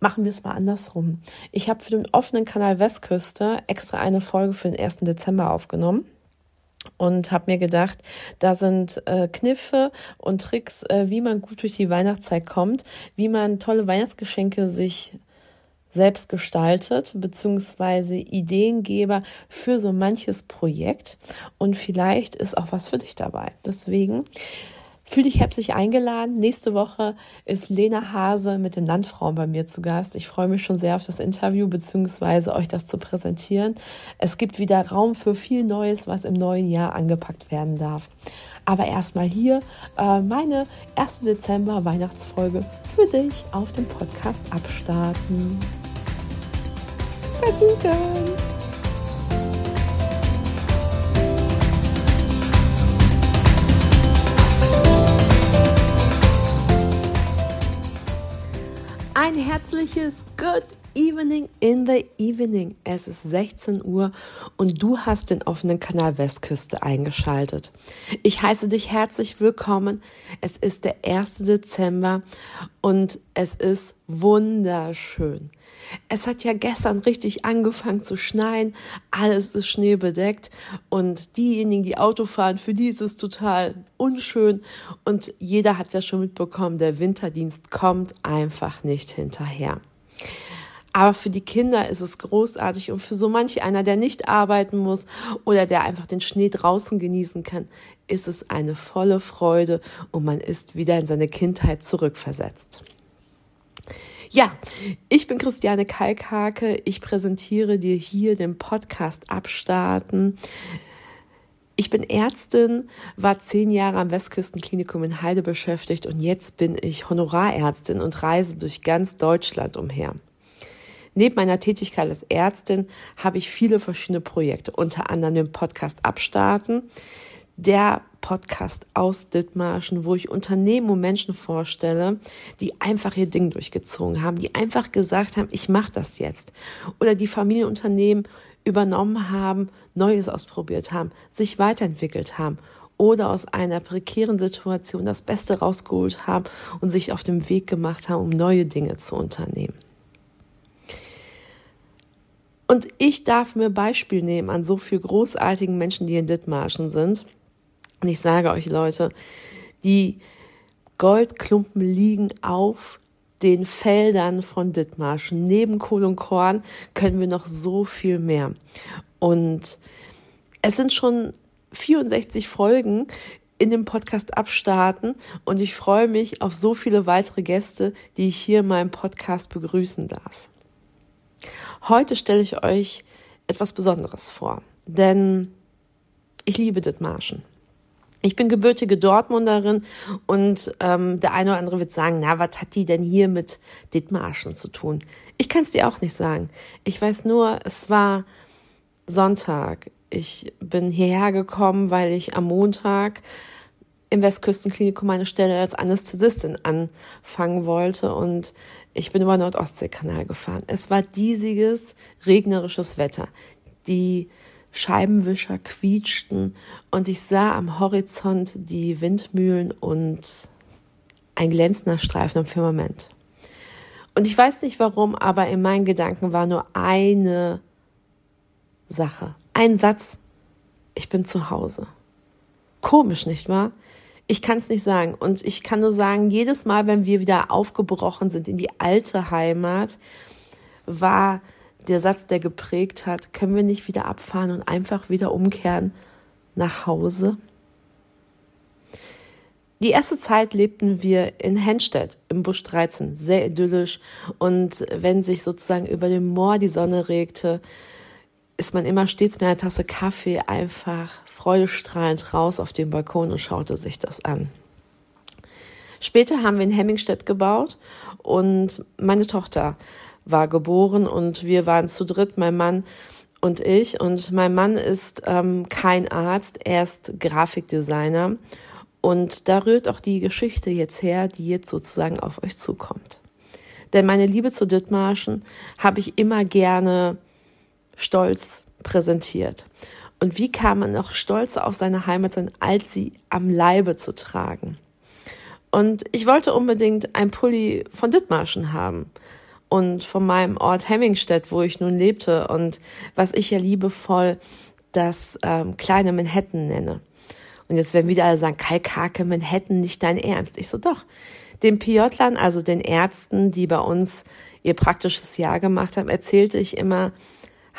machen wir es mal andersrum. Ich habe für den offenen Kanal Westküste extra eine Folge für den 1. Dezember aufgenommen und habe mir gedacht, da sind äh, Kniffe und Tricks, äh, wie man gut durch die Weihnachtszeit kommt, wie man tolle Weihnachtsgeschenke sich selbst gestaltet, beziehungsweise Ideengeber für so manches Projekt. Und vielleicht ist auch was für dich dabei. Deswegen Fühl dich herzlich eingeladen. Nächste Woche ist Lena Hase mit den Landfrauen bei mir zu Gast. Ich freue mich schon sehr auf das Interview beziehungsweise euch das zu präsentieren. Es gibt wieder Raum für viel Neues, was im neuen Jahr angepackt werden darf. Aber erstmal hier äh, meine erste Dezember Weihnachtsfolge für dich auf dem Podcast abstarten. Vergnügen! Ein herzliches Good Evening in the Evening. Es ist 16 Uhr und du hast den offenen Kanal Westküste eingeschaltet. Ich heiße dich herzlich willkommen. Es ist der 1. Dezember und es ist wunderschön. Es hat ja gestern richtig angefangen zu schneien, alles ist schneebedeckt und diejenigen, die Auto fahren, für die ist es total unschön und jeder hat es ja schon mitbekommen, der Winterdienst kommt einfach nicht hinterher. Aber für die Kinder ist es großartig und für so manch einer, der nicht arbeiten muss oder der einfach den Schnee draußen genießen kann, ist es eine volle Freude und man ist wieder in seine Kindheit zurückversetzt. Ja, ich bin Christiane Kalkhake. Ich präsentiere dir hier den Podcast Abstarten. Ich bin Ärztin, war zehn Jahre am Westküstenklinikum in Heide beschäftigt und jetzt bin ich Honorarärztin und reise durch ganz Deutschland umher. Neben meiner Tätigkeit als Ärztin habe ich viele verschiedene Projekte, unter anderem den Podcast Abstarten, der Podcast aus Dithmarschen, wo ich Unternehmen und Menschen vorstelle, die einfach ihr Ding durchgezogen haben, die einfach gesagt haben, ich mache das jetzt. Oder die Familienunternehmen übernommen haben, Neues ausprobiert haben, sich weiterentwickelt haben oder aus einer prekären Situation das Beste rausgeholt haben und sich auf den Weg gemacht haben, um neue Dinge zu unternehmen. Und ich darf mir Beispiel nehmen an so viel großartigen Menschen, die in Dithmarschen sind und ich sage euch Leute, die Goldklumpen liegen auf den Feldern von Dithmarschen. Neben Kohl und Korn können wir noch so viel mehr. Und es sind schon 64 Folgen in dem Podcast abstarten und ich freue mich auf so viele weitere Gäste, die ich hier in meinem Podcast begrüßen darf. Heute stelle ich euch etwas Besonderes vor, denn ich liebe Dithmarschen. Ich bin gebürtige Dortmunderin und ähm, der eine oder andere wird sagen, na, was hat die denn hier mit Dithmarschen zu tun? Ich kann es dir auch nicht sagen. Ich weiß nur, es war Sonntag. Ich bin hierher gekommen, weil ich am Montag im Westküstenklinikum meine Stelle als Anästhesistin anfangen wollte und ich bin über Nordostseekanal gefahren. Es war diesiges, regnerisches Wetter. Die Scheibenwischer quietschten und ich sah am Horizont die Windmühlen und ein glänzender Streifen am Firmament. Und ich weiß nicht warum, aber in meinen Gedanken war nur eine Sache, ein Satz. Ich bin zu Hause. Komisch, nicht wahr? Ich kann es nicht sagen. Und ich kann nur sagen, jedes Mal, wenn wir wieder aufgebrochen sind in die alte Heimat, war der Satz, der geprägt hat, können wir nicht wieder abfahren und einfach wieder umkehren nach Hause? Die erste Zeit lebten wir in Henstedt im Busch 13, sehr idyllisch. Und wenn sich sozusagen über dem Moor die Sonne regte, ist man immer stets mit einer Tasse Kaffee einfach freudestrahlend raus auf den Balkon und schaute sich das an. Später haben wir in Hemmingstedt gebaut und meine Tochter war geboren und wir waren zu dritt, mein Mann und ich. Und mein Mann ist ähm, kein Arzt, er ist Grafikdesigner und da rührt auch die Geschichte jetzt her, die jetzt sozusagen auf euch zukommt. Denn meine Liebe zu Dithmarschen habe ich immer gerne stolz präsentiert. Und wie kann man noch stolzer auf seine Heimat sein, als sie am Leibe zu tragen? Und ich wollte unbedingt ein Pulli von Dithmarschen haben und von meinem Ort Hemmingstedt, wo ich nun lebte und was ich ja liebevoll das ähm, kleine Manhattan nenne. Und jetzt werden wieder alle sagen, Kalkhake, Manhattan, nicht dein Ernst. Ich so, doch. Den PJlern, also den Ärzten, die bei uns ihr praktisches Jahr gemacht haben, erzählte ich immer,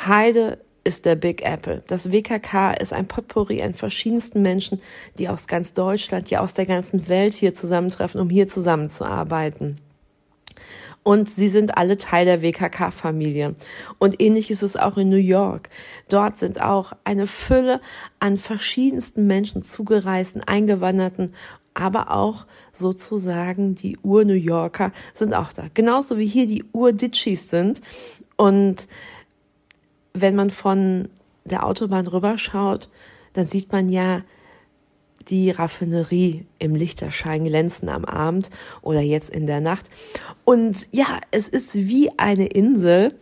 Heide ist der Big Apple. Das WKK ist ein Potpourri an verschiedensten Menschen, die aus ganz Deutschland, die aus der ganzen Welt hier zusammentreffen, um hier zusammenzuarbeiten und sie sind alle Teil der WKK-Familie. Und ähnlich ist es auch in New York. Dort sind auch eine Fülle an verschiedensten Menschen zugereisten, eingewanderten, aber auch sozusagen die Ur-New Yorker sind auch da. Genauso wie hier die Ur-Ditchis sind. Und wenn man von der Autobahn rüberschaut, dann sieht man ja, die Raffinerie im Lichterschein glänzen am Abend oder jetzt in der Nacht. Und ja, es ist wie eine Insel.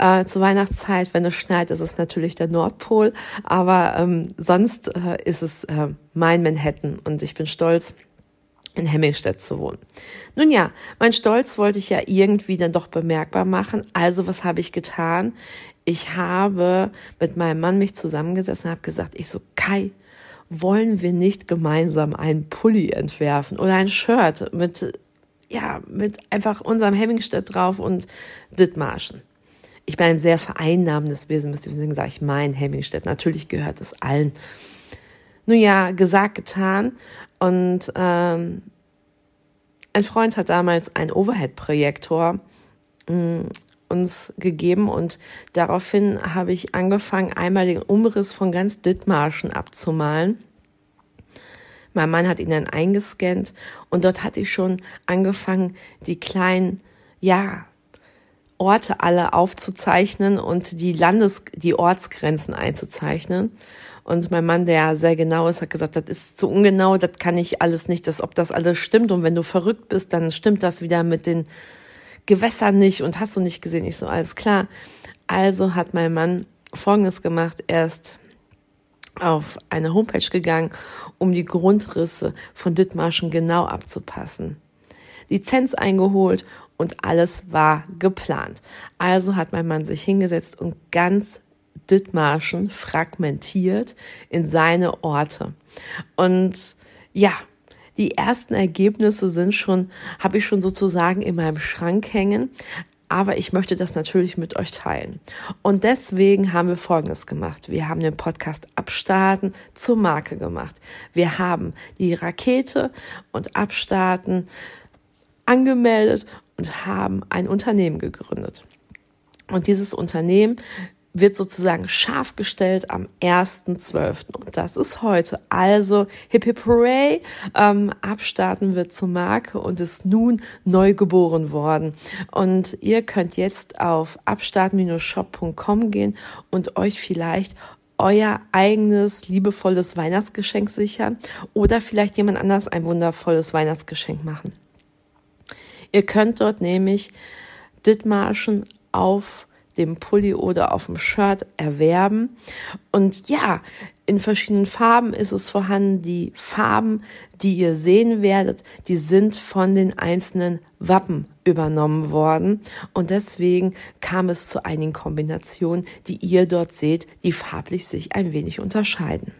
Äh, zur Weihnachtszeit, wenn es schneit, ist es natürlich der Nordpol, aber ähm, sonst äh, ist es äh, mein Manhattan und ich bin stolz, in Hemmingstedt zu wohnen. Nun ja, mein Stolz wollte ich ja irgendwie dann doch bemerkbar machen. Also was habe ich getan? Ich habe mit meinem Mann mich zusammengesessen und habe gesagt, ich so, Kai, wollen wir nicht gemeinsam einen Pulli entwerfen oder ein Shirt mit, ja, mit einfach unserem Hemmingstedt drauf und Dithmarschen. Ich bin ein sehr vereinnahmendes Wesen, deswegen sage ich mein Hemmingstedt. Natürlich gehört es allen. Nun ja, gesagt, getan. Und ähm, ein Freund hat damals einen Overhead-Projektor mm, uns gegeben und daraufhin habe ich angefangen, einmal den Umriss von ganz Dithmarschen abzumalen. Mein Mann hat ihn dann eingescannt und dort hatte ich schon angefangen, die kleinen, ja, Orte alle aufzuzeichnen und die Landes-, die Ortsgrenzen einzuzeichnen. Und mein Mann, der sehr genau ist, hat gesagt, das ist zu ungenau, das kann ich alles nicht, das, ob das alles stimmt. Und wenn du verrückt bist, dann stimmt das wieder mit den Gewässer nicht und hast du nicht gesehen. Ich so, alles klar. Also hat mein Mann Folgendes gemacht. Er ist auf eine Homepage gegangen, um die Grundrisse von Dithmarschen genau abzupassen. Lizenz eingeholt und alles war geplant. Also hat mein Mann sich hingesetzt und ganz Dithmarschen fragmentiert in seine Orte. Und ja, die ersten Ergebnisse sind schon, habe ich schon sozusagen in meinem Schrank hängen. Aber ich möchte das natürlich mit euch teilen. Und deswegen haben wir Folgendes gemacht. Wir haben den Podcast Abstarten zur Marke gemacht. Wir haben die Rakete und Abstarten angemeldet und haben ein Unternehmen gegründet. Und dieses Unternehmen wird sozusagen scharf gestellt am 1.12. Und das ist heute. Also Hip Hip Hooray ähm, abstarten wird zur Marke und ist nun neu geboren worden. Und ihr könnt jetzt auf abstarten-shop.com gehen und euch vielleicht euer eigenes liebevolles Weihnachtsgeschenk sichern oder vielleicht jemand anders ein wundervolles Weihnachtsgeschenk machen. Ihr könnt dort nämlich Dithmarschen auf dem Pulli oder auf dem Shirt erwerben. Und ja, in verschiedenen Farben ist es vorhanden. Die Farben, die ihr sehen werdet, die sind von den einzelnen Wappen übernommen worden. Und deswegen kam es zu einigen Kombinationen, die ihr dort seht, die farblich sich ein wenig unterscheiden.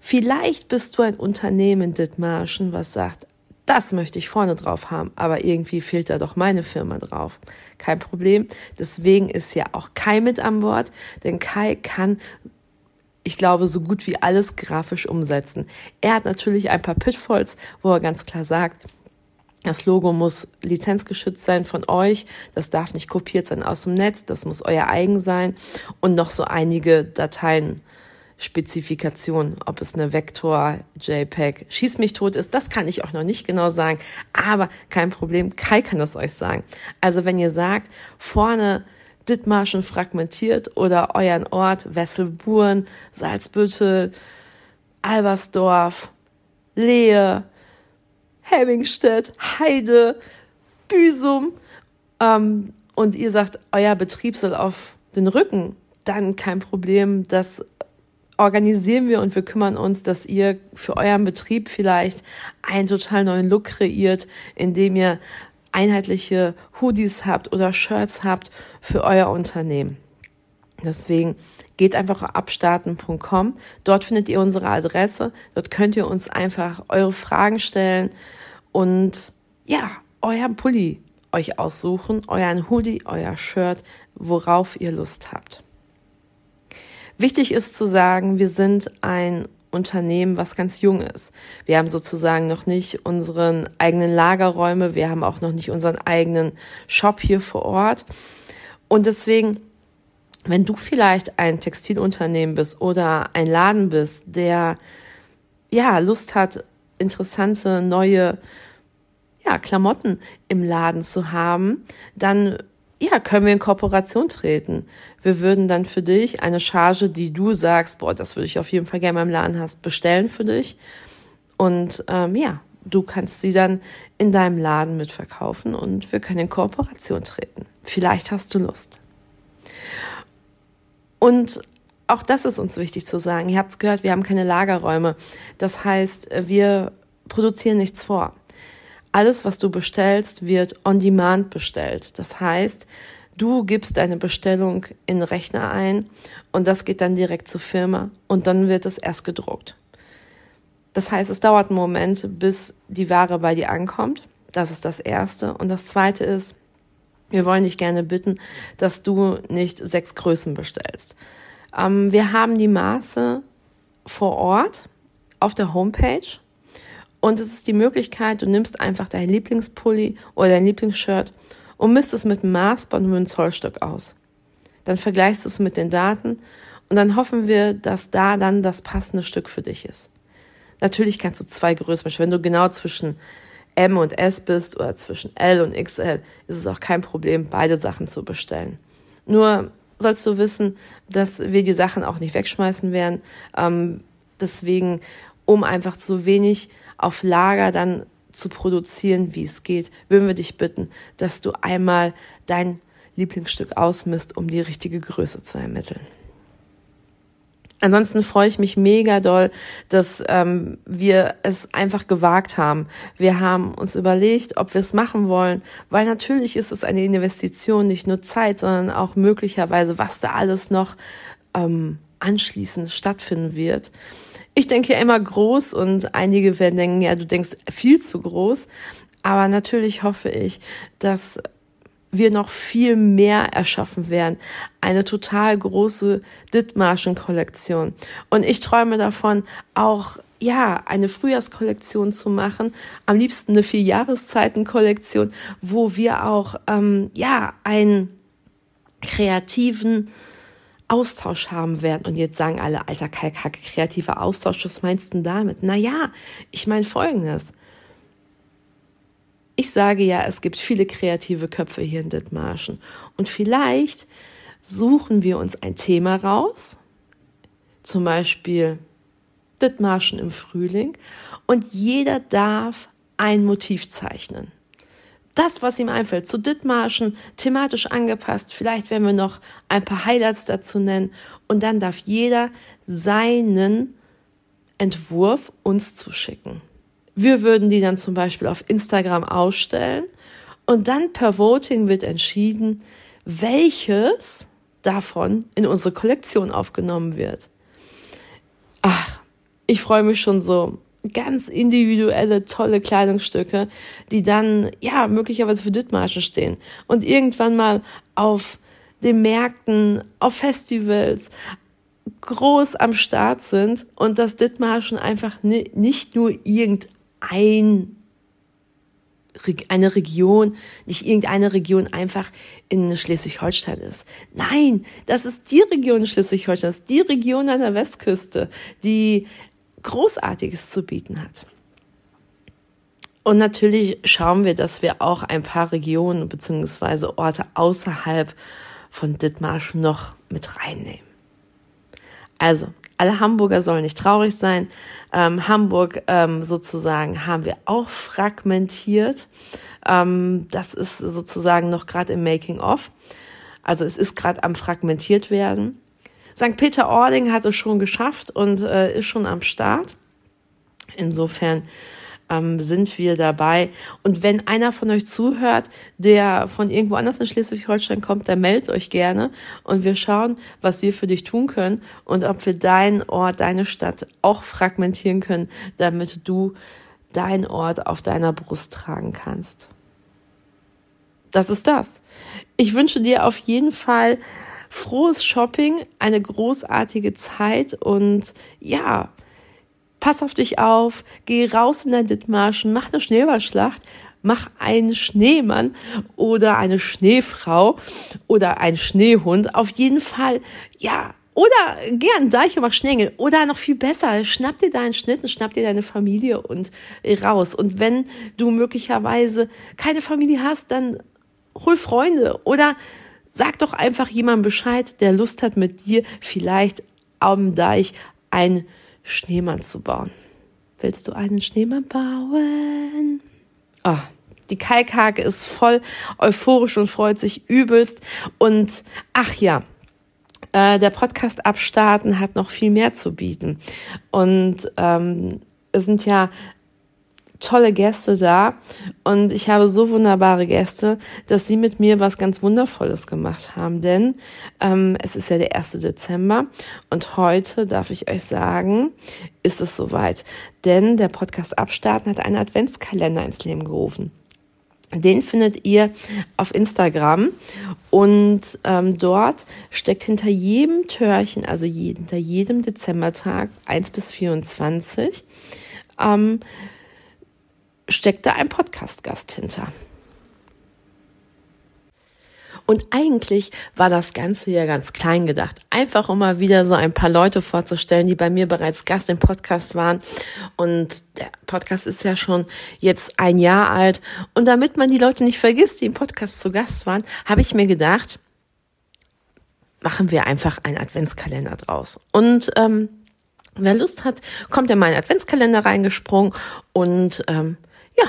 Vielleicht bist du ein Unternehmen, Dithmarschen, was sagt, das möchte ich vorne drauf haben, aber irgendwie fehlt da doch meine Firma drauf. Kein Problem. Deswegen ist ja auch Kai mit an Bord, denn Kai kann ich glaube, so gut wie alles grafisch umsetzen. Er hat natürlich ein paar Pitfalls, wo er ganz klar sagt, das Logo muss lizenzgeschützt sein von euch. Das darf nicht kopiert sein aus dem Netz. Das muss euer eigen sein. Und noch so einige Dateien Spezifikation, ob es eine Vektor, JPEG, Schieß mich tot ist, das kann ich auch noch nicht genau sagen, aber kein Problem, Kai kann das euch sagen. Also wenn ihr sagt, vorne Dithmarschen fragmentiert oder euren Ort Wesselburen, Salzbüttel, Albersdorf, Lehe, Hemmingstedt, Heide, Büsum ähm, und ihr sagt, euer Betrieb soll auf den Rücken, dann kein Problem, das organisieren wir und wir kümmern uns, dass ihr für euren Betrieb vielleicht einen total neuen Look kreiert, indem ihr einheitliche Hoodies habt oder Shirts habt für euer Unternehmen. Deswegen geht einfach auf abstarten.com. Dort findet ihr unsere Adresse. Dort könnt ihr uns einfach eure Fragen stellen und ja, euren Pulli euch aussuchen, euren Hoodie, euer Shirt, worauf ihr Lust habt. Wichtig ist zu sagen, wir sind ein Unternehmen, was ganz jung ist. Wir haben sozusagen noch nicht unseren eigenen Lagerräume, wir haben auch noch nicht unseren eigenen Shop hier vor Ort. Und deswegen, wenn du vielleicht ein Textilunternehmen bist oder ein Laden bist, der ja Lust hat, interessante neue ja, Klamotten im Laden zu haben, dann ja, können wir in Kooperation treten. Wir würden dann für dich eine Charge, die du sagst, boah, das würde ich auf jeden Fall gerne im Laden hast, bestellen für dich. Und ähm, ja, du kannst sie dann in deinem Laden mitverkaufen und wir können in Kooperation treten. Vielleicht hast du Lust. Und auch das ist uns wichtig zu sagen. Ihr habt es gehört, wir haben keine Lagerräume. Das heißt, wir produzieren nichts vor alles, was du bestellst, wird on demand bestellt. Das heißt, du gibst deine Bestellung in den Rechner ein und das geht dann direkt zur Firma und dann wird es erst gedruckt. Das heißt, es dauert einen Moment, bis die Ware bei dir ankommt. Das ist das Erste. Und das Zweite ist, wir wollen dich gerne bitten, dass du nicht sechs Größen bestellst. Ähm, wir haben die Maße vor Ort auf der Homepage und es ist die Möglichkeit, du nimmst einfach dein Lieblingspulli oder dein Lieblingsshirt und misst es mit Maßband und einem Zollstock aus. Dann vergleichst du es mit den Daten und dann hoffen wir, dass da dann das passende Stück für dich ist. Natürlich kannst du zwei Größen, wenn du genau zwischen M und S bist oder zwischen L und XL, ist es auch kein Problem, beide Sachen zu bestellen. Nur sollst du wissen, dass wir die Sachen auch nicht wegschmeißen werden. Ähm, deswegen, um einfach so wenig auf Lager dann zu produzieren, wie es geht, würden wir dich bitten, dass du einmal dein Lieblingsstück ausmisst, um die richtige Größe zu ermitteln. Ansonsten freue ich mich mega doll, dass ähm, wir es einfach gewagt haben. Wir haben uns überlegt, ob wir es machen wollen, weil natürlich ist es eine Investition, nicht nur Zeit, sondern auch möglicherweise, was da alles noch ähm, anschließend stattfinden wird. Ich denke ja immer groß und einige werden denken, ja, du denkst viel zu groß. Aber natürlich hoffe ich, dass wir noch viel mehr erschaffen werden. Eine total große Dithmarschen-Kollektion. Und ich träume davon, auch ja, eine Frühjahrskollektion zu machen, am liebsten eine Vierjahreszeiten-Kollektion, wo wir auch ähm, ja einen kreativen Austausch haben werden. Und jetzt sagen alle, alter Kalkhacke, kreativer Austausch, was meinst du denn damit? Naja, ich meine folgendes. Ich sage ja, es gibt viele kreative Köpfe hier in Dithmarschen. Und vielleicht suchen wir uns ein Thema raus, zum Beispiel Dithmarschen im Frühling, und jeder darf ein Motiv zeichnen das, was ihm einfällt, zu Dithmarschen, thematisch angepasst. Vielleicht werden wir noch ein paar Highlights dazu nennen. Und dann darf jeder seinen Entwurf uns zuschicken. Wir würden die dann zum Beispiel auf Instagram ausstellen und dann per Voting wird entschieden, welches davon in unsere Kollektion aufgenommen wird. Ach, ich freue mich schon so ganz individuelle, tolle Kleidungsstücke, die dann, ja, möglicherweise für Dithmarschen stehen und irgendwann mal auf den Märkten, auf Festivals groß am Start sind und dass Dithmarschen einfach nicht nur irgendein eine Region, nicht irgendeine Region einfach in Schleswig-Holstein ist. Nein, das ist die Region Schleswig-Holstein, das ist die Region an der Westküste, die Großartiges zu bieten hat. Und natürlich schauen wir, dass wir auch ein paar Regionen bzw. Orte außerhalb von Dithmarschen noch mit reinnehmen. Also, alle Hamburger sollen nicht traurig sein. Ähm, Hamburg ähm, sozusagen haben wir auch fragmentiert. Ähm, das ist sozusagen noch gerade im Making-of. Also es ist gerade am fragmentiert werden. St. Peter-Ording hat es schon geschafft und äh, ist schon am Start. Insofern ähm, sind wir dabei. Und wenn einer von euch zuhört, der von irgendwo anders in Schleswig-Holstein kommt, dann meldet euch gerne und wir schauen, was wir für dich tun können und ob wir deinen Ort, deine Stadt auch fragmentieren können, damit du deinen Ort auf deiner Brust tragen kannst. Das ist das. Ich wünsche dir auf jeden Fall frohes Shopping, eine großartige Zeit und ja, pass auf dich auf, geh raus in dein Dithmarschen, mach eine Schneeballschlacht, mach einen Schneemann oder eine Schneefrau oder einen Schneehund. Auf jeden Fall, ja, oder gern Deich und mach Schnengel. Oder noch viel besser, schnapp dir deinen Schnitt und schnapp dir deine Familie und raus. Und wenn du möglicherweise keine Familie hast, dann hol Freunde oder sag doch einfach jemandem Bescheid, der Lust hat mit dir vielleicht am Deich ein Schneemann zu bauen. Willst du einen Schneemann bauen? Oh, die Kalkhake ist voll euphorisch und freut sich übelst. Und ach ja, äh, der Podcast Abstarten hat noch viel mehr zu bieten. Und ähm, es sind ja tolle Gäste da und ich habe so wunderbare Gäste, dass sie mit mir was ganz Wundervolles gemacht haben. Denn ähm, es ist ja der 1. Dezember und heute darf ich euch sagen, ist es soweit. Denn der Podcast Abstarten hat einen Adventskalender ins Leben gerufen. Den findet ihr auf Instagram und ähm, dort steckt hinter jedem Türchen, also je, hinter jedem Dezembertag 1 bis 24, ähm, steckt da ein Podcast-Gast hinter. Und eigentlich war das Ganze ja ganz klein gedacht. Einfach um mal wieder so ein paar Leute vorzustellen, die bei mir bereits Gast im Podcast waren. Und der Podcast ist ja schon jetzt ein Jahr alt. Und damit man die Leute nicht vergisst, die im Podcast zu Gast waren, habe ich mir gedacht, machen wir einfach einen Adventskalender draus. Und ähm, wer Lust hat, kommt in meinen Adventskalender reingesprungen und ähm, ja,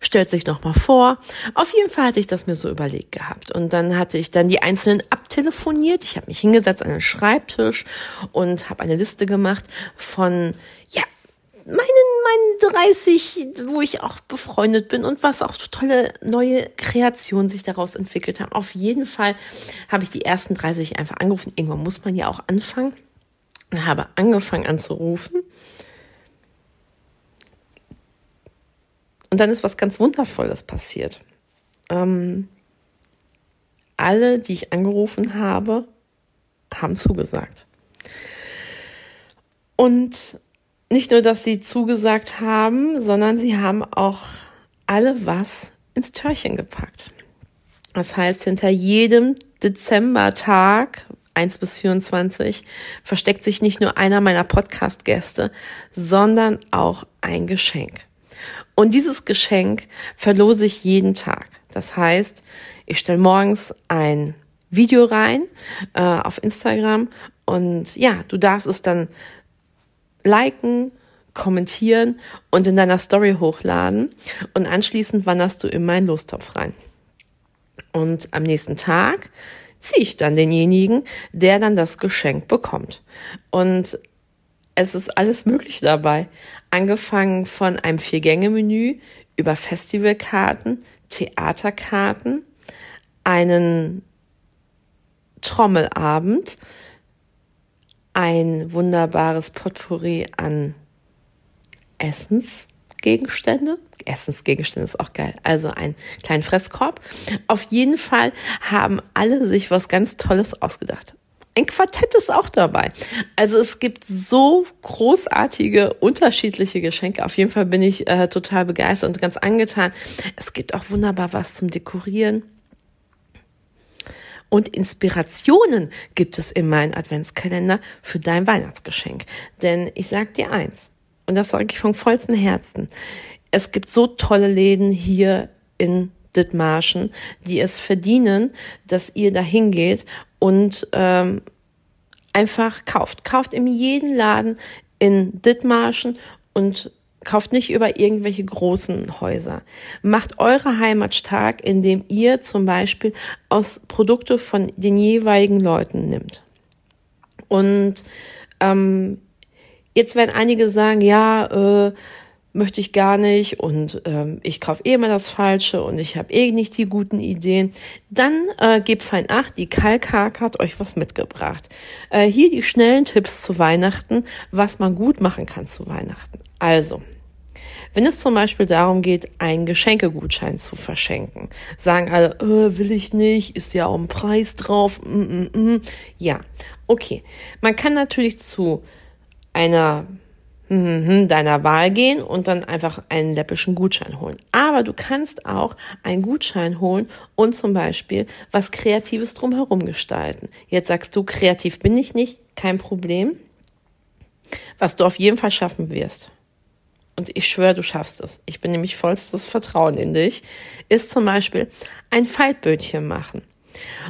stellt sich nochmal vor. Auf jeden Fall hatte ich das mir so überlegt gehabt. Und dann hatte ich dann die einzelnen abtelefoniert. Ich habe mich hingesetzt an den Schreibtisch und habe eine Liste gemacht von, ja, meinen, meinen 30, wo ich auch befreundet bin und was auch tolle neue Kreationen sich daraus entwickelt haben. Auf jeden Fall habe ich die ersten 30 einfach angerufen. Irgendwann muss man ja auch anfangen. Und habe angefangen anzurufen Und dann ist was ganz Wundervolles passiert. Ähm, alle, die ich angerufen habe, haben zugesagt. Und nicht nur, dass sie zugesagt haben, sondern sie haben auch alle was ins Törchen gepackt. Das heißt, hinter jedem Dezembertag 1 bis 24 versteckt sich nicht nur einer meiner Podcast-Gäste, sondern auch ein Geschenk. Und dieses Geschenk verlose ich jeden Tag. Das heißt, ich stelle morgens ein Video rein äh, auf Instagram und ja, du darfst es dann liken, kommentieren und in deiner Story hochladen und anschließend wanderst du in meinen Lostopf rein. Und am nächsten Tag ziehe ich dann denjenigen, der dann das Geschenk bekommt. Und es ist alles möglich dabei. Angefangen von einem Vier-Gänge-Menü über Festivalkarten, Theaterkarten, einen Trommelabend, ein wunderbares Potpourri an Essensgegenstände. Essensgegenstände ist auch geil. Also einen kleinen Fresskorb. Auf jeden Fall haben alle sich was ganz Tolles ausgedacht. Ein Quartett ist auch dabei. Also es gibt so großartige, unterschiedliche Geschenke. Auf jeden Fall bin ich äh, total begeistert und ganz angetan. Es gibt auch wunderbar was zum Dekorieren. Und Inspirationen gibt es in meinem Adventskalender für dein Weihnachtsgeschenk. Denn ich sag dir eins, und das sage ich vom vollsten Herzen, es gibt so tolle Läden hier in Dithmarschen, die es verdienen, dass ihr da hingeht und ähm, einfach kauft. Kauft in jedem Laden in Dithmarschen und Kauft nicht über irgendwelche großen Häuser. Macht eure Heimat stark, indem ihr zum Beispiel aus Produkte von den jeweiligen Leuten nimmt. Und ähm, jetzt werden einige sagen, ja, äh, möchte ich gar nicht und ähm, ich kaufe eh immer das Falsche und ich habe eh nicht die guten Ideen, dann äh, gebt fein acht, die Kalkhake hat euch was mitgebracht. Äh, hier die schnellen Tipps zu Weihnachten, was man gut machen kann zu Weihnachten. Also, wenn es zum Beispiel darum geht, einen Geschenkegutschein zu verschenken, sagen alle, äh, will ich nicht, ist ja auch ein Preis drauf. Mm, mm, mm. Ja, okay. Man kann natürlich zu einer deiner Wahl gehen und dann einfach einen läppischen Gutschein holen. Aber du kannst auch einen Gutschein holen und zum Beispiel was Kreatives drumherum gestalten. Jetzt sagst du, kreativ bin ich nicht, kein Problem. Was du auf jeden Fall schaffen wirst. Und ich schwöre, du schaffst es. Ich bin nämlich vollstes Vertrauen in dich. Ist zum Beispiel ein Faltbötchen machen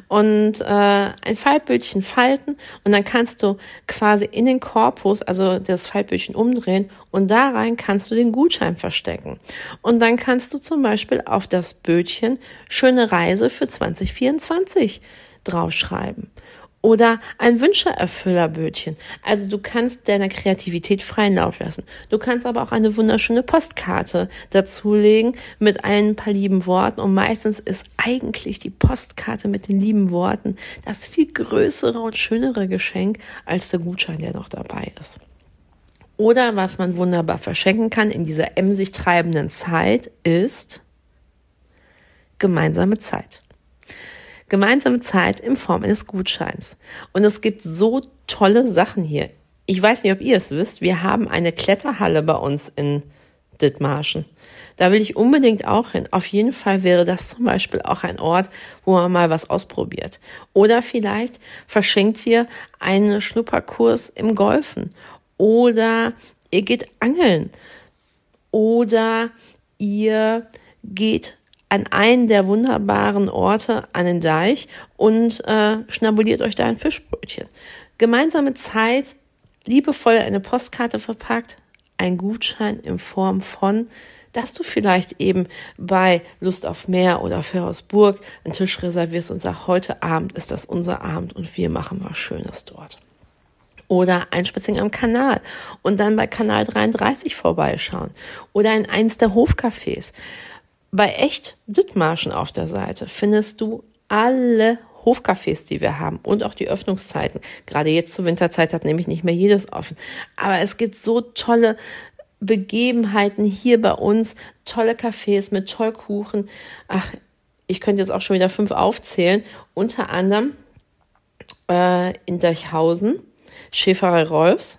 und äh, ein Faltbötchen falten und dann kannst du quasi in den Korpus, also das Faltbötchen umdrehen und da rein kannst du den Gutschein verstecken. Und dann kannst du zum Beispiel auf das Bötchen schöne Reise für 2024 draufschreiben oder ein Wünscheerfüllerbötchen. Also du kannst deiner Kreativität freien Lauf lassen. Du kannst aber auch eine wunderschöne Postkarte dazulegen mit ein paar lieben Worten. Und meistens ist eigentlich die Postkarte mit den lieben Worten das viel größere und schönere Geschenk als der Gutschein, der noch dabei ist. Oder was man wunderbar verschenken kann in dieser emsig treibenden Zeit ist gemeinsame Zeit gemeinsame Zeit in Form eines Gutscheins. Und es gibt so tolle Sachen hier. Ich weiß nicht, ob ihr es wisst, wir haben eine Kletterhalle bei uns in Dithmarschen. Da will ich unbedingt auch hin. Auf jeden Fall wäre das zum Beispiel auch ein Ort, wo man mal was ausprobiert. Oder vielleicht verschenkt ihr einen Schnupperkurs im Golfen. Oder ihr geht angeln. Oder ihr geht an einen der wunderbaren Orte an den Deich und äh, schnabuliert euch da ein Fischbrötchen. Gemeinsame Zeit, liebevoll eine Postkarte verpackt, ein Gutschein in Form von, dass du vielleicht eben bei Lust auf Meer oder Ferrosburg einen Tisch reservierst und sagst, heute Abend ist das unser Abend und wir machen was Schönes dort. Oder ein Spaziergang am Kanal und dann bei Kanal 33 vorbeischauen. Oder in eins der Hofcafés. Bei echt Dithmarschen auf der Seite findest du alle Hofcafés, die wir haben und auch die Öffnungszeiten. Gerade jetzt zur Winterzeit hat nämlich nicht mehr jedes offen. Aber es gibt so tolle Begebenheiten hier bei uns, tolle Cafés mit Tollkuchen. Ach, ich könnte jetzt auch schon wieder fünf aufzählen. Unter anderem äh, in Deichhausen, Schäferei Rolfs,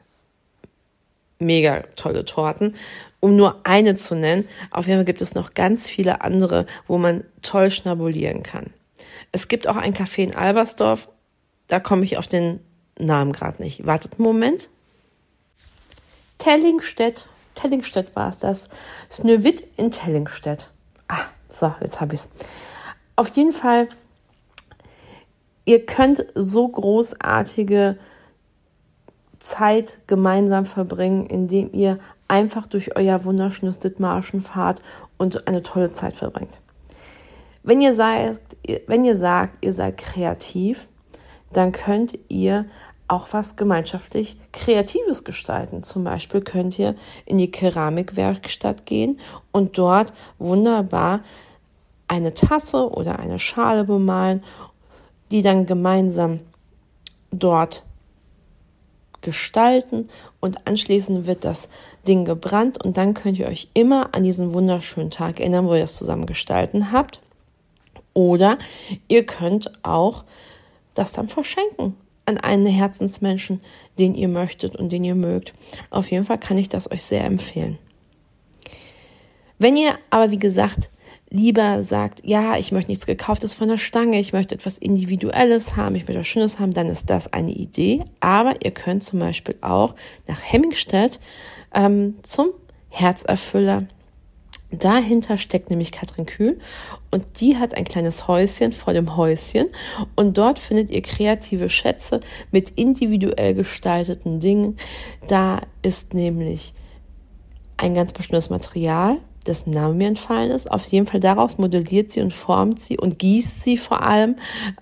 mega tolle Torten um nur eine zu nennen. Auf jeden Fall gibt es noch ganz viele andere, wo man toll schnabulieren kann. Es gibt auch ein Café in Albersdorf, da komme ich auf den Namen gerade nicht. Wartet einen Moment. Tellingstedt, Tellingstedt war es das. Snövit in Tellingstedt. Ah, so, jetzt habe ich es. Auf jeden Fall, ihr könnt so großartige Zeit gemeinsam verbringen, indem ihr einfach durch euer wunderschönes Dithmarschen fahrt und eine tolle Zeit verbringt. Wenn ihr, seid, wenn ihr sagt, ihr seid kreativ, dann könnt ihr auch was gemeinschaftlich Kreatives gestalten. Zum Beispiel könnt ihr in die Keramikwerkstatt gehen und dort wunderbar eine Tasse oder eine Schale bemalen, die dann gemeinsam dort gestalten und anschließend wird das Ding gebrannt und dann könnt ihr euch immer an diesen wunderschönen Tag erinnern, wo ihr es zusammen gestalten habt. Oder ihr könnt auch das dann verschenken an einen Herzensmenschen, den ihr möchtet und den ihr mögt. Auf jeden Fall kann ich das euch sehr empfehlen. Wenn ihr aber, wie gesagt, lieber sagt, ja, ich möchte nichts gekauftes von der Stange, ich möchte etwas Individuelles haben, ich möchte etwas Schönes haben, dann ist das eine Idee. Aber ihr könnt zum Beispiel auch nach Hemmingstedt ähm, zum Herzerfüller Dahinter steckt nämlich Katrin Kühl und die hat ein kleines Häuschen vor dem Häuschen und dort findet ihr kreative Schätze mit individuell gestalteten Dingen. Da ist nämlich ein ganz bestimmtes Material, dessen Name mir entfallen ist. Auf jeden Fall daraus modelliert sie und formt sie und gießt sie vor allem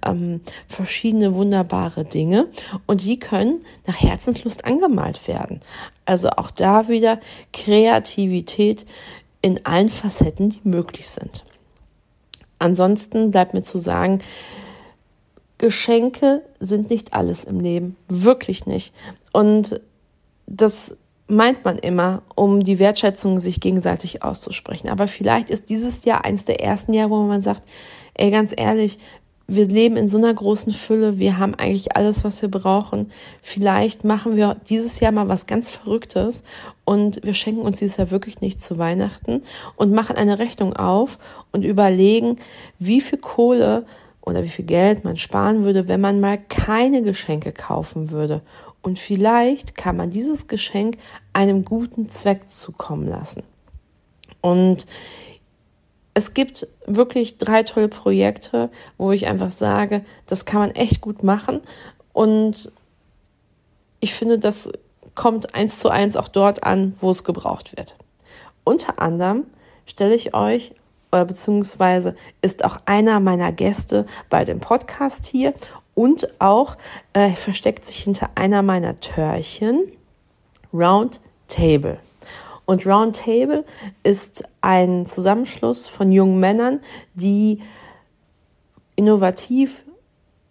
ähm, verschiedene wunderbare Dinge und die können nach Herzenslust angemalt werden. Also auch da wieder Kreativität in allen Facetten, die möglich sind. Ansonsten bleibt mir zu sagen, Geschenke sind nicht alles im Leben, wirklich nicht. Und das meint man immer, um die Wertschätzung sich gegenseitig auszusprechen. Aber vielleicht ist dieses Jahr eins der ersten Jahre, wo man sagt, ey, ganz ehrlich, wir leben in so einer großen Fülle, wir haben eigentlich alles, was wir brauchen. Vielleicht machen wir dieses Jahr mal was ganz Verrücktes und wir schenken uns dieses Jahr wirklich nicht zu Weihnachten und machen eine Rechnung auf und überlegen, wie viel Kohle oder wie viel Geld man sparen würde, wenn man mal keine Geschenke kaufen würde. Und vielleicht kann man dieses Geschenk einem guten Zweck zukommen lassen. Und es gibt wirklich drei tolle Projekte, wo ich einfach sage, das kann man echt gut machen. Und ich finde, das kommt eins zu eins auch dort an, wo es gebraucht wird. Unter anderem stelle ich euch oder beziehungsweise ist auch einer meiner Gäste bei dem Podcast hier und auch äh, versteckt sich hinter einer meiner Törchen Round Table. Und Roundtable ist ein Zusammenschluss von jungen Männern, die innovativ,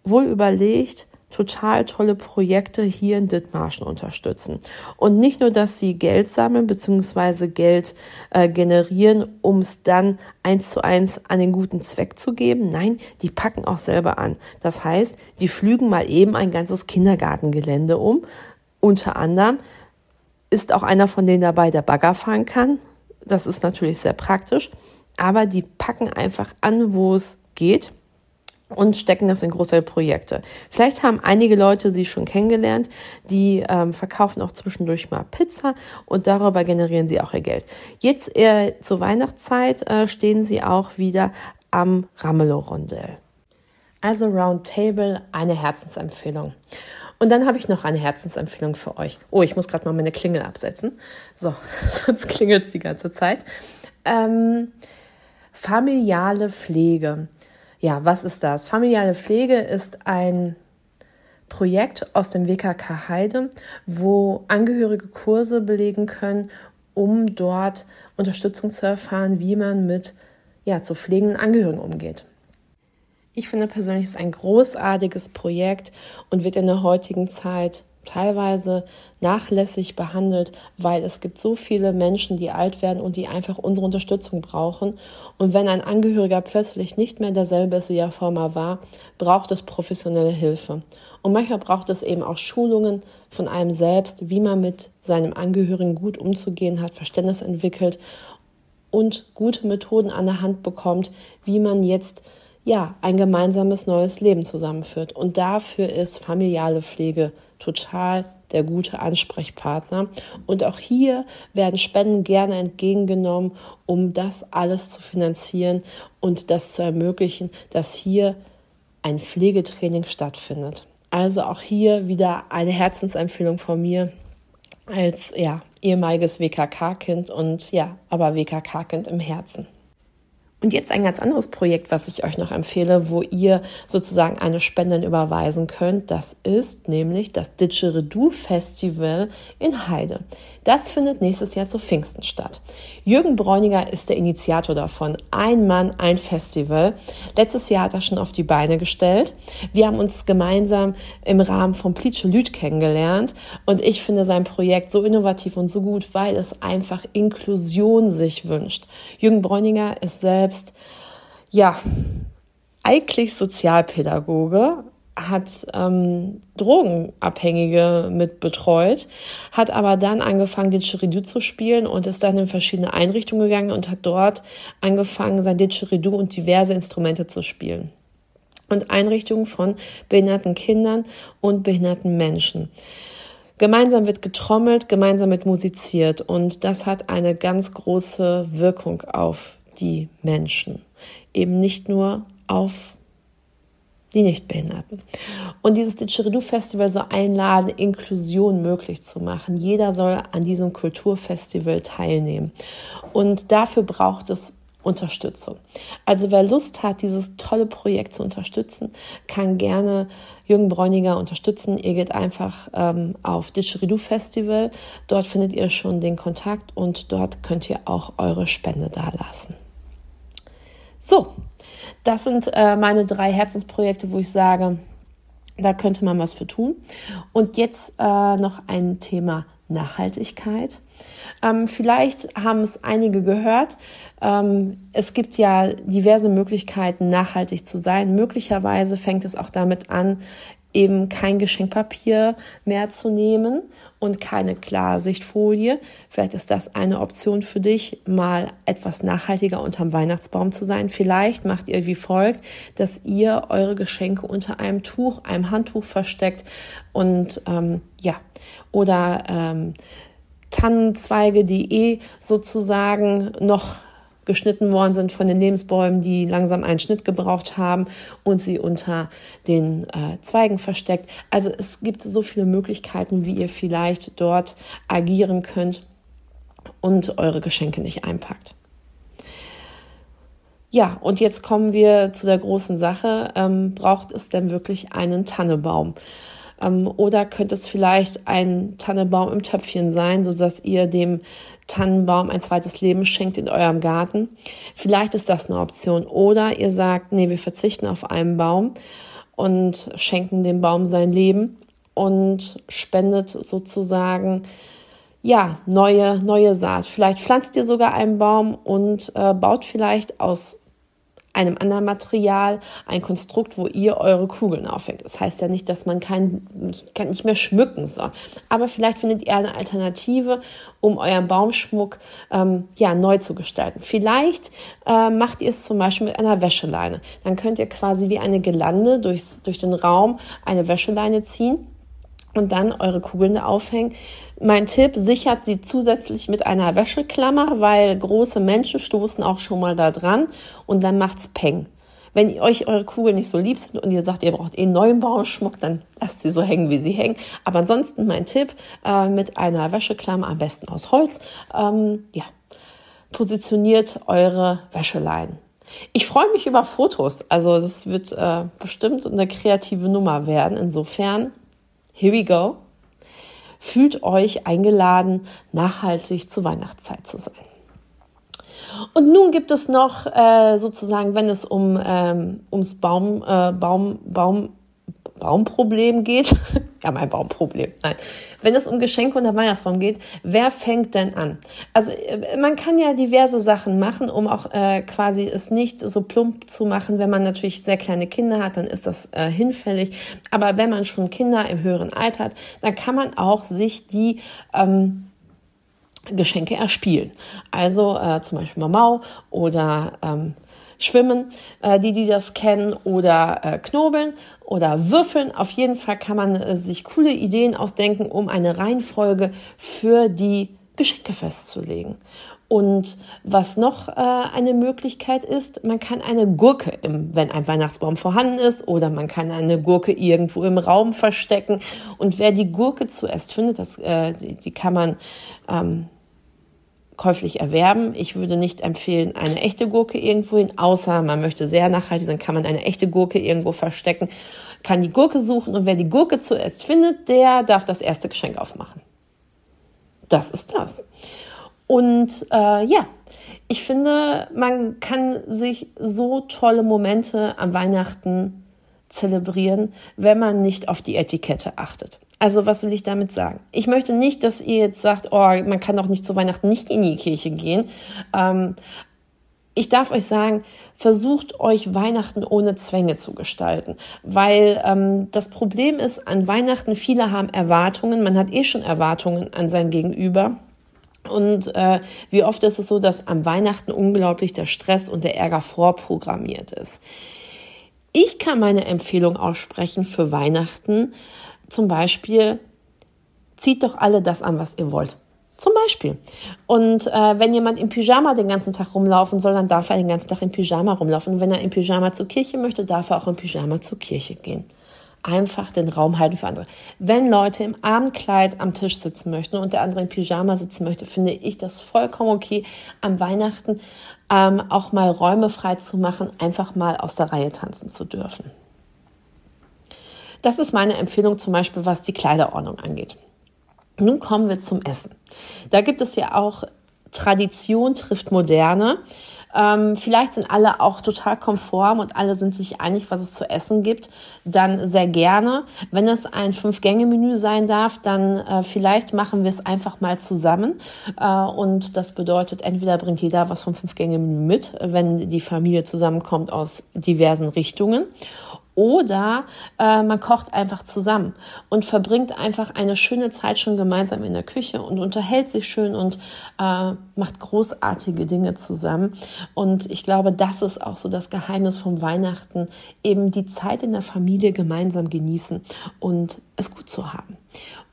wohl überlegt, total tolle Projekte hier in Dithmarschen unterstützen. Und nicht nur, dass sie Geld sammeln bzw. Geld äh, generieren, um es dann eins zu eins an den guten Zweck zu geben. Nein, die packen auch selber an. Das heißt, die flügen mal eben ein ganzes Kindergartengelände um. Unter anderem ist auch einer von denen dabei, der Bagger fahren kann. Das ist natürlich sehr praktisch. Aber die packen einfach an, wo es geht und stecken das in große Projekte. Vielleicht haben einige Leute sie schon kennengelernt, die ähm, verkaufen auch zwischendurch mal Pizza und darüber generieren sie auch ihr Geld. Jetzt äh, zur Weihnachtszeit äh, stehen sie auch wieder am Ramelow-Rondell. Also Roundtable, eine Herzensempfehlung. Und dann habe ich noch eine Herzensempfehlung für euch. Oh, ich muss gerade mal meine Klingel absetzen. So, sonst klingelt es die ganze Zeit. Ähm, familiale Pflege. Ja, was ist das? Familiale Pflege ist ein Projekt aus dem WKK Heide, wo Angehörige Kurse belegen können, um dort Unterstützung zu erfahren, wie man mit ja, zu pflegenden Angehörigen umgeht. Ich finde persönlich, es ist ein großartiges Projekt und wird in der heutigen Zeit teilweise nachlässig behandelt, weil es gibt so viele Menschen, die alt werden und die einfach unsere Unterstützung brauchen. Und wenn ein Angehöriger plötzlich nicht mehr derselbe ist, wie er vorher war, braucht es professionelle Hilfe. Und manchmal braucht es eben auch Schulungen von einem selbst, wie man mit seinem Angehörigen gut umzugehen hat, Verständnis entwickelt und gute Methoden an der Hand bekommt, wie man jetzt ja, ein gemeinsames neues Leben zusammenführt. Und dafür ist familiale Pflege total der gute Ansprechpartner. Und auch hier werden Spenden gerne entgegengenommen, um das alles zu finanzieren und das zu ermöglichen, dass hier ein Pflegetraining stattfindet. Also auch hier wieder eine Herzensempfehlung von mir als ja, ehemaliges WKK-Kind und ja, aber WKK-Kind im Herzen. Und jetzt ein ganz anderes Projekt, was ich euch noch empfehle, wo ihr sozusagen eine Spende überweisen könnt. Das ist nämlich das Didgeridoo Festival in Heide. Das findet nächstes Jahr zu Pfingsten statt. Jürgen Bräuniger ist der Initiator davon. Ein Mann, ein Festival. Letztes Jahr hat er schon auf die Beine gestellt. Wir haben uns gemeinsam im Rahmen von Plitsche Lüd kennengelernt und ich finde sein Projekt so innovativ und so gut, weil es einfach Inklusion sich wünscht. Jürgen Bräuniger ist selbst, ja, eigentlich Sozialpädagoge, hat ähm, Drogenabhängige mit betreut, hat aber dann angefangen, Didgeridoo zu spielen und ist dann in verschiedene Einrichtungen gegangen und hat dort angefangen, sein Didgeridoo und diverse Instrumente zu spielen. Und Einrichtungen von behinderten Kindern und behinderten Menschen. Gemeinsam wird getrommelt, gemeinsam wird musiziert und das hat eine ganz große Wirkung auf die Menschen. Eben nicht nur auf die Nichtbehinderten. Und dieses Didgeridoo-Festival soll einladen, Inklusion möglich zu machen. Jeder soll an diesem Kulturfestival teilnehmen. Und dafür braucht es Unterstützung. Also wer Lust hat, dieses tolle Projekt zu unterstützen, kann gerne Jürgen Bräuniger unterstützen. Ihr geht einfach ähm, auf Didgeridoo Festival. Dort findet ihr schon den Kontakt und dort könnt ihr auch eure Spende dalassen. So, das sind äh, meine drei Herzensprojekte, wo ich sage, da könnte man was für tun. Und jetzt äh, noch ein Thema Nachhaltigkeit. Ähm, vielleicht haben es einige gehört. Ähm, es gibt ja diverse Möglichkeiten, nachhaltig zu sein. Möglicherweise fängt es auch damit an, eben kein Geschenkpapier mehr zu nehmen und keine Klarsichtfolie. Vielleicht ist das eine Option für dich, mal etwas nachhaltiger unterm Weihnachtsbaum zu sein. Vielleicht macht ihr wie folgt, dass ihr eure Geschenke unter einem Tuch, einem Handtuch versteckt und ähm, ja, oder ähm, Tannenzweige, die eh sozusagen noch geschnitten worden sind von den Lebensbäumen, die langsam einen Schnitt gebraucht haben und sie unter den äh, Zweigen versteckt. Also es gibt so viele Möglichkeiten, wie ihr vielleicht dort agieren könnt und eure Geschenke nicht einpackt. Ja, und jetzt kommen wir zu der großen Sache. Ähm, braucht es denn wirklich einen Tannebaum? Ähm, oder könnte es vielleicht ein Tannebaum im Töpfchen sein, so dass ihr dem Tannenbaum ein zweites Leben schenkt in eurem Garten? Vielleicht ist das eine Option. Oder ihr sagt, nee, wir verzichten auf einen Baum und schenken dem Baum sein Leben und spendet sozusagen ja, neue, neue Saat. Vielleicht pflanzt ihr sogar einen Baum und äh, baut vielleicht aus einem anderen Material ein Konstrukt, wo ihr eure Kugeln aufhängt. Das heißt ja nicht, dass man kein, nicht, kann nicht mehr schmücken soll. Aber vielleicht findet ihr eine Alternative, um euren Baumschmuck ähm, ja, neu zu gestalten. Vielleicht äh, macht ihr es zum Beispiel mit einer Wäscheleine. Dann könnt ihr quasi wie eine Gelande durchs, durch den Raum eine Wäscheleine ziehen und dann eure Kugeln da aufhängen. Mein Tipp, sichert sie zusätzlich mit einer Wäscheklammer, weil große Menschen stoßen auch schon mal da dran und dann macht's Peng. Wenn euch eure Kugeln nicht so lieb sind und ihr sagt, ihr braucht eh neuen Baumschmuck, dann lasst sie so hängen, wie sie hängen. Aber ansonsten mein Tipp, äh, mit einer Wäscheklammer, am besten aus Holz, ähm, ja, positioniert eure Wäscheleien. Ich freue mich über Fotos. Also das wird äh, bestimmt eine kreative Nummer werden. Insofern Here we go. Fühlt euch eingeladen, nachhaltig zur Weihnachtszeit zu sein. Und nun gibt es noch äh, sozusagen, wenn es um ähm, ums Baum, äh, Baum, Baum, Baumproblem geht, ja, mein Baumproblem, nein, wenn es um Geschenke und der Weihnachtsbaum geht, wer fängt denn an? Also äh, man kann ja diverse Sachen machen, um auch äh, quasi es nicht so plump zu machen. Wenn man natürlich sehr kleine Kinder hat, dann ist das äh, hinfällig. Aber wenn man schon Kinder im höheren Alter hat, dann kann man auch sich die ähm, Geschenke erspielen. Also äh, zum Beispiel Mamau oder ähm, Schwimmen, äh, die, die das kennen, oder äh, Knobeln oder Würfeln. Auf jeden Fall kann man äh, sich coole Ideen ausdenken, um eine Reihenfolge für die Geschenke festzulegen. Und was noch äh, eine Möglichkeit ist, man kann eine Gurke, im, wenn ein Weihnachtsbaum vorhanden ist, oder man kann eine Gurke irgendwo im Raum verstecken. Und wer die Gurke zuerst findet, das, äh, die, die kann man ähm, käuflich erwerben. Ich würde nicht empfehlen, eine echte Gurke irgendwo hin, außer man möchte sehr nachhaltig sein, kann man eine echte Gurke irgendwo verstecken, kann die Gurke suchen und wer die Gurke zuerst findet, der darf das erste Geschenk aufmachen. Das ist das. Und äh, ja, ich finde, man kann sich so tolle Momente am Weihnachten zelebrieren, wenn man nicht auf die Etikette achtet. Also was will ich damit sagen? Ich möchte nicht, dass ihr jetzt sagt, oh, man kann doch nicht zu Weihnachten nicht in die Kirche gehen. Ähm, ich darf euch sagen, versucht euch Weihnachten ohne Zwänge zu gestalten, weil ähm, das Problem ist an Weihnachten, viele haben Erwartungen, man hat eh schon Erwartungen an sein Gegenüber. Und äh, wie oft ist es so, dass am Weihnachten unglaublich der Stress und der Ärger vorprogrammiert ist. Ich kann meine Empfehlung aussprechen für Weihnachten. Zum Beispiel, zieht doch alle das an, was ihr wollt. Zum Beispiel. Und äh, wenn jemand im Pyjama den ganzen Tag rumlaufen soll, dann darf er den ganzen Tag im Pyjama rumlaufen. Und wenn er im Pyjama zur Kirche möchte, darf er auch im Pyjama zur Kirche gehen. Einfach den Raum halten für andere. Wenn Leute im Abendkleid am Tisch sitzen möchten und der andere im Pyjama sitzen möchte, finde ich das vollkommen okay, am Weihnachten ähm, auch mal Räume frei zu machen, einfach mal aus der Reihe tanzen zu dürfen. Das ist meine Empfehlung zum Beispiel, was die Kleiderordnung angeht. Nun kommen wir zum Essen. Da gibt es ja auch Tradition trifft Moderne. Ähm, vielleicht sind alle auch total konform und alle sind sich einig, was es zu essen gibt. Dann sehr gerne. Wenn es ein Fünf-Gänge-Menü sein darf, dann äh, vielleicht machen wir es einfach mal zusammen. Äh, und das bedeutet, entweder bringt jeder was vom Fünf-Gänge-Menü mit, wenn die Familie zusammenkommt aus diversen Richtungen. Oder äh, man kocht einfach zusammen und verbringt einfach eine schöne Zeit schon gemeinsam in der Küche und unterhält sich schön und äh, macht großartige Dinge zusammen. Und ich glaube, das ist auch so das Geheimnis vom Weihnachten, eben die Zeit in der Familie gemeinsam genießen und es gut zu haben.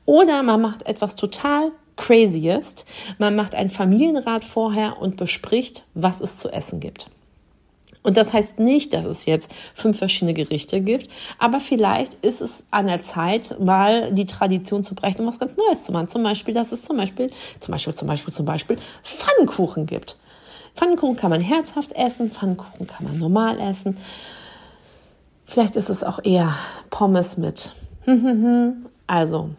Oder man macht etwas total Crazyest. Man macht einen Familienrat vorher und bespricht, was es zu essen gibt. Und das heißt nicht, dass es jetzt fünf verschiedene Gerichte gibt, aber vielleicht ist es an der Zeit, mal die Tradition zu brechen und was ganz Neues zu machen. Zum Beispiel, dass es zum Beispiel, zum Beispiel, zum Beispiel, zum Beispiel Pfannkuchen gibt. Pfannkuchen kann man herzhaft essen, Pfannkuchen kann man normal essen. Vielleicht ist es auch eher Pommes mit, also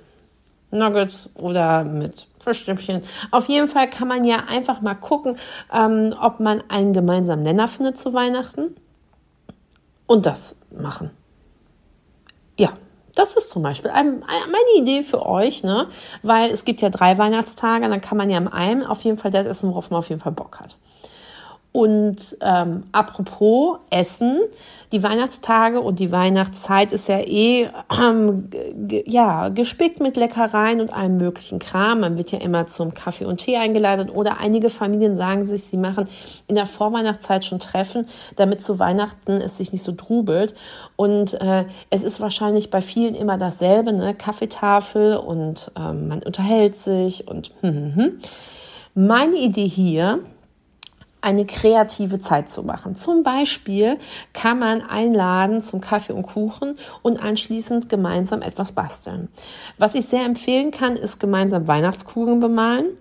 Nuggets oder mit Fischstäbchen. Auf jeden Fall kann man ja einfach mal gucken, ähm, ob man einen gemeinsamen Nenner findet zu Weihnachten und das machen. Ja, das ist zum Beispiel ein, meine Idee für euch, ne? weil es gibt ja drei Weihnachtstage, dann kann man ja im einen auf jeden Fall das essen, worauf man auf jeden Fall Bock hat. Und ähm, apropos Essen, die Weihnachtstage und die Weihnachtszeit ist ja eh ähm, ja, gespickt mit Leckereien und allem möglichen Kram. Man wird ja immer zum Kaffee und Tee eingeladen oder einige Familien sagen sich, sie machen in der Vorweihnachtszeit schon Treffen, damit zu Weihnachten es sich nicht so drubelt. Und äh, es ist wahrscheinlich bei vielen immer dasselbe, ne? Kaffeetafel und ähm, man unterhält sich und hm, hm, hm. Meine Idee hier eine kreative Zeit zu machen. Zum Beispiel kann man einladen zum Kaffee und Kuchen und anschließend gemeinsam etwas basteln. Was ich sehr empfehlen kann, ist gemeinsam Weihnachtskugeln bemalen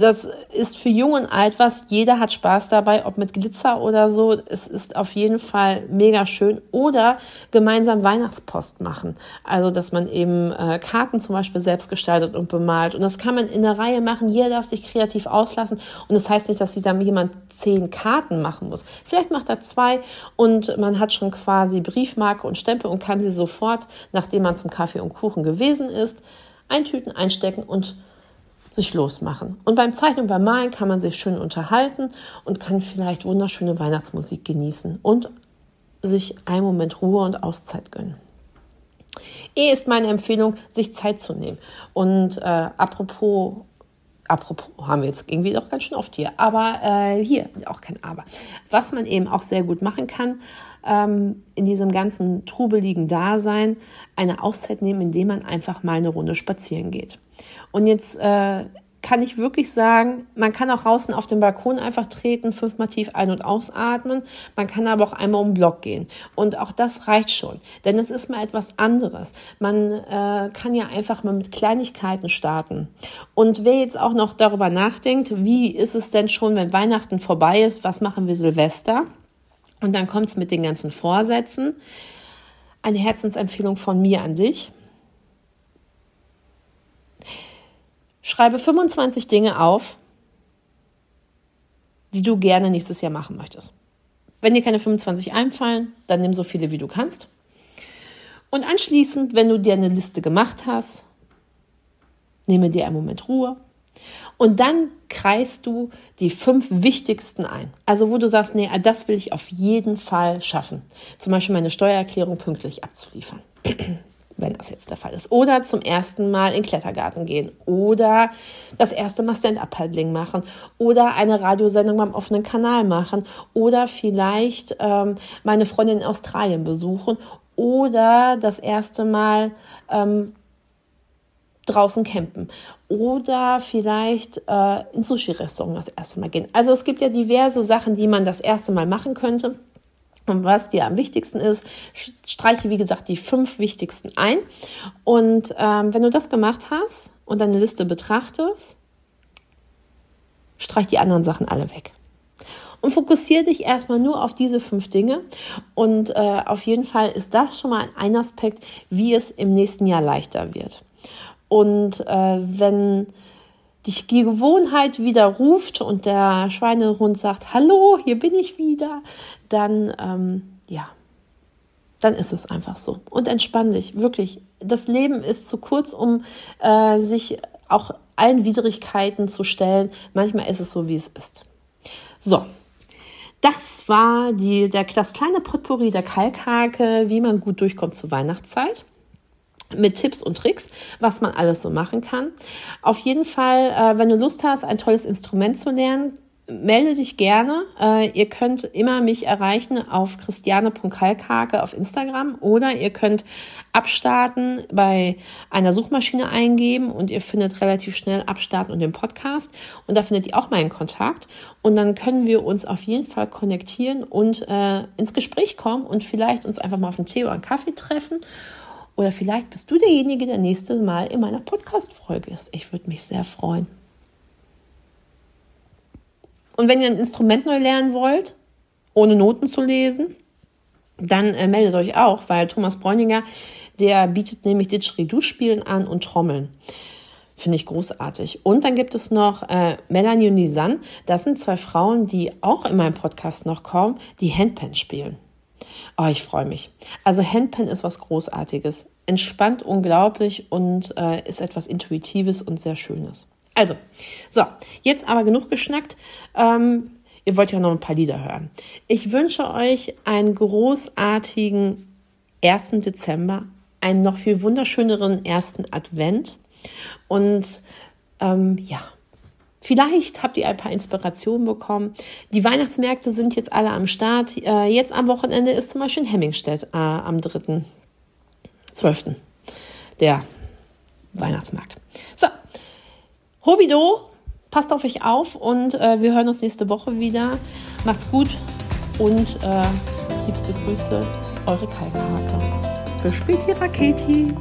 das ist für Jung und Alt was. Jeder hat Spaß dabei, ob mit Glitzer oder so. Es ist auf jeden Fall mega schön. Oder gemeinsam Weihnachtspost machen. Also, dass man eben äh, Karten zum Beispiel selbst gestaltet und bemalt. Und das kann man in der Reihe machen. Jeder darf sich kreativ auslassen. Und das heißt nicht, dass sich dann jemand zehn Karten machen muss. Vielleicht macht er zwei und man hat schon quasi Briefmarke und Stempel und kann sie sofort, nachdem man zum Kaffee und Kuchen gewesen ist, eintüten, einstecken und sich losmachen. Und beim Zeichnen und beim Malen kann man sich schön unterhalten und kann vielleicht wunderschöne Weihnachtsmusik genießen und sich einen Moment Ruhe und Auszeit gönnen. Eh ist meine Empfehlung, sich Zeit zu nehmen. Und äh, apropos, apropos, haben wir jetzt irgendwie doch ganz schön oft hier, aber äh, hier, auch kein Aber. Was man eben auch sehr gut machen kann, ähm, in diesem ganzen trubeligen Dasein eine Auszeit nehmen, indem man einfach mal eine Runde spazieren geht. Und jetzt äh, kann ich wirklich sagen, man kann auch draußen auf den Balkon einfach treten, fünfmal tief ein- und ausatmen. Man kann aber auch einmal um den Block gehen. Und auch das reicht schon. Denn es ist mal etwas anderes. Man äh, kann ja einfach mal mit Kleinigkeiten starten. Und wer jetzt auch noch darüber nachdenkt, wie ist es denn schon, wenn Weihnachten vorbei ist, was machen wir Silvester? Und dann kommt es mit den ganzen Vorsätzen. Eine Herzensempfehlung von mir an dich Schreibe 25 Dinge auf, die du gerne nächstes Jahr machen möchtest. Wenn dir keine 25 einfallen, dann nimm so viele, wie du kannst. Und anschließend, wenn du dir eine Liste gemacht hast, nehme dir einen Moment Ruhe. Und dann kreist du die fünf wichtigsten ein. Also wo du sagst, nee, das will ich auf jeden Fall schaffen. Zum Beispiel meine Steuererklärung pünktlich abzuliefern. wenn das jetzt der Fall ist. Oder zum ersten Mal in den Klettergarten gehen. Oder das erste Mal Stand-Up-Paddling machen. Oder eine Radiosendung beim offenen Kanal machen. Oder vielleicht ähm, meine Freundin in Australien besuchen. Oder das erste Mal ähm, draußen campen oder vielleicht äh, ins Sushi-Restaurant das erste Mal gehen. Also es gibt ja diverse Sachen, die man das erste Mal machen könnte. Und was dir am wichtigsten ist, streiche wie gesagt die fünf wichtigsten ein. Und ähm, wenn du das gemacht hast und deine Liste betrachtest, streich die anderen Sachen alle weg. Und fokussiere dich erstmal nur auf diese fünf Dinge. Und äh, auf jeden Fall ist das schon mal ein Aspekt, wie es im nächsten Jahr leichter wird. Und äh, wenn dich die Gewohnheit wieder ruft und der Schweinehund sagt, hallo, hier bin ich wieder, dann ähm, ja, dann ist es einfach so. Und entspann dich, wirklich. Das Leben ist zu kurz, um äh, sich auch allen Widrigkeiten zu stellen. Manchmal ist es so, wie es ist. So, das war die, der, das kleine Potpourri der Kalkhake, wie man gut durchkommt zur Weihnachtszeit mit Tipps und Tricks, was man alles so machen kann. Auf jeden Fall, äh, wenn du Lust hast, ein tolles Instrument zu lernen, melde dich gerne. Äh, ihr könnt immer mich erreichen auf christiane.kalkhake auf Instagram oder ihr könnt abstarten bei einer Suchmaschine eingeben und ihr findet relativ schnell abstarten und den Podcast und da findet ihr auch meinen Kontakt und dann können wir uns auf jeden Fall konnektieren und äh, ins Gespräch kommen und vielleicht uns einfach mal auf einen Tee oder einen Kaffee treffen oder vielleicht bist du derjenige, der nächste Mal in meiner Podcast-Folge ist. Ich würde mich sehr freuen. Und wenn ihr ein Instrument neu lernen wollt, ohne Noten zu lesen, dann äh, meldet euch auch, weil Thomas Bräuninger, der bietet nämlich Didgeridoo-Spielen an und Trommeln. Finde ich großartig. Und dann gibt es noch äh, Melanie und Lisanne. Das sind zwei Frauen, die auch in meinem Podcast noch kommen, die Handpan spielen. Oh, ich freue mich. Also Handpan ist was Großartiges. Entspannt unglaublich und äh, ist etwas Intuitives und sehr Schönes. Also, so, jetzt aber genug geschnackt. Ähm, ihr wollt ja noch ein paar Lieder hören. Ich wünsche euch einen großartigen 1. Dezember, einen noch viel wunderschöneren ersten Advent und ähm, ja, Vielleicht habt ihr ein paar Inspirationen bekommen. Die Weihnachtsmärkte sind jetzt alle am Start. Äh, jetzt am Wochenende ist zum Beispiel in Hemmingstedt äh, am 3.12. der Weihnachtsmarkt. So, Hobido, passt auf euch auf und äh, wir hören uns nächste Woche wieder. Macht's gut und äh, liebste Grüße, eure Kalkhake. Bis später, Katie.